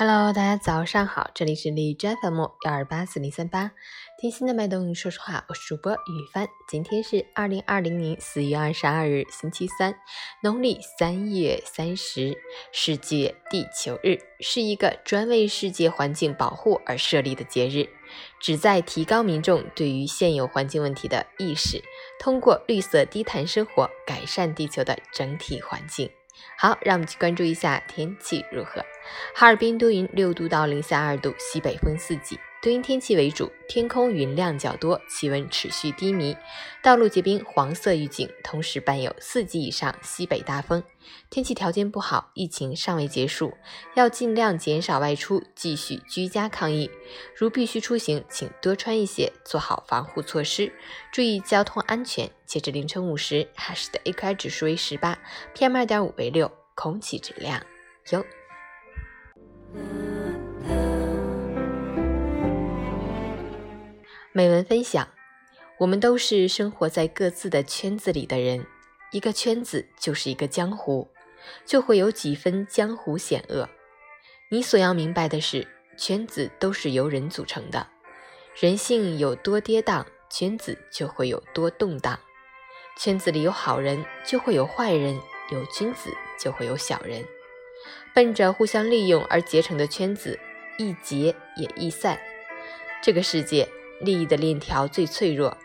Hello，大家早上好，这里是荔枝 FM 幺二八四零三八，听心的脉动，说实话，我是主播雨帆。今天是二零二零年四月二十二日，星期三，农历三月三十，世界地球日，是一个专为世界环境保护而设立的节日，旨在提高民众对于现有环境问题的意识，通过绿色低碳生活改善地球的整体环境。好，让我们去关注一下天气如何。哈尔滨多云，六度到零下二度，西北风四级，多云天气为主，天空云量较多，气温持续低迷，道路结冰，黄色预警，同时伴有四级以上西北大风。天气条件不好，疫情尚未结束，要尽量减少外出，继续居家抗疫。如必须出行，请多穿一些，做好防护措施，注意交通安全。截至凌晨五时，哈市的 AQI 指数为十八，PM 二点五为六，空气质量优。美文分享：我们都是生活在各自的圈子里的人，一个圈子就是一个江湖，就会有几分江湖险恶。你所要明白的是，圈子都是由人组成的，人性有多跌宕，圈子就会有多动荡。圈子里有好人，就会有坏人；有君子，就会有小人。奔着互相利用而结成的圈子，易结也易散。这个世界。利益的链条最脆弱，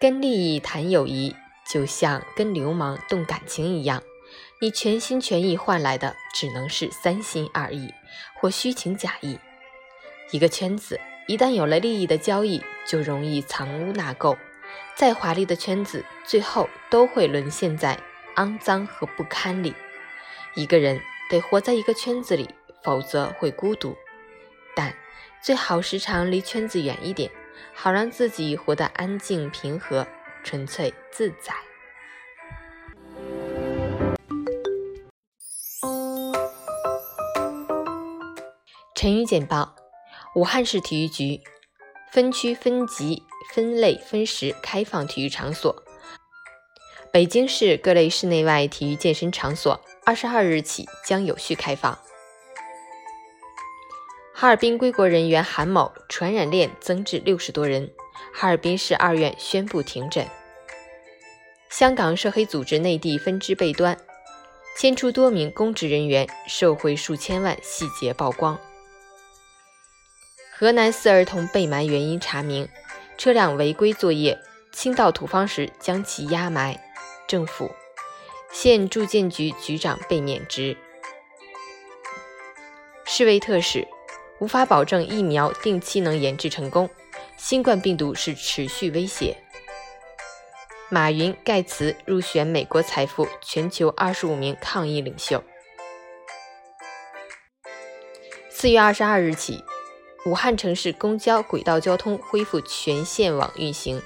跟利益谈友谊，就像跟流氓动感情一样。你全心全意换来的，只能是三心二意或虚情假意。一个圈子一旦有了利益的交易，就容易藏污纳垢。再华丽的圈子，最后都会沦陷在肮脏和不堪里。一个人得活在一个圈子里，否则会孤独。但最好时常离圈子远一点。好让自己活得安静、平和、纯粹、自在。成语简报：武汉市体育局分区分级分类分时开放体育场所。北京市各类室内外体育健身场所二十二日起将有序开放。哈尔滨归国人员韩某传染链增至六十多人，哈尔滨市二院宣布停诊。香港涉黑组织内地分支被端，牵出多名公职人员受贿数千万，细节曝光。河南四儿童被埋原因查明，车辆违规作业倾倒土方时将其压埋，政府县住建局局长被免职。世卫特使。无法保证疫苗定期能研制成功。新冠病毒是持续威胁。马云、盖茨入选美国财富全球二十五名抗疫领袖。四月二十二日起，武汉城市公交轨道交通恢复全线网运行。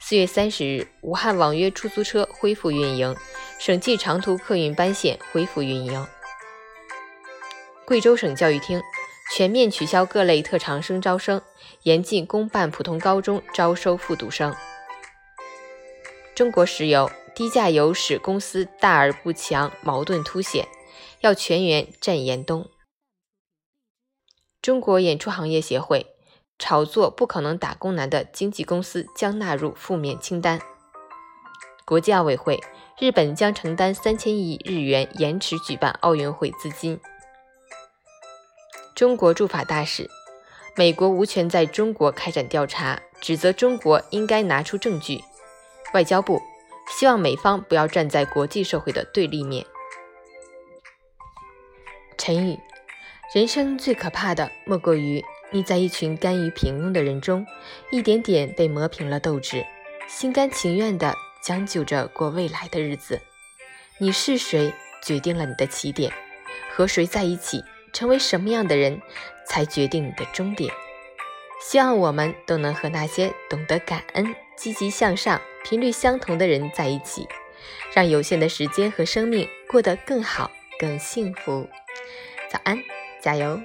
四月三十日，武汉网约出租车恢复运营，省际长途客运班线恢复运营。贵州省教育厅。全面取消各类特长生招生，严禁公办普通高中招收复读生。中国石油低价油使公司大而不强，矛盾凸显，要全员战严冬。中国演出行业协会炒作不可能打工难的经纪公司将纳入负面清单。国际奥委会，日本将承担三千亿日元延迟举办奥运会资金。中国驻法大使，美国无权在中国开展调查，指责中国应该拿出证据。外交部希望美方不要站在国际社会的对立面。陈宇：人生最可怕的莫过于你在一群甘于平庸的人中，一点点被磨平了斗志，心甘情愿地将就着过未来的日子。你是谁，决定了你的起点；和谁在一起。成为什么样的人才决定你的终点？希望我们都能和那些懂得感恩、积极向上、频率相同的人在一起，让有限的时间和生命过得更好、更幸福。早安，加油！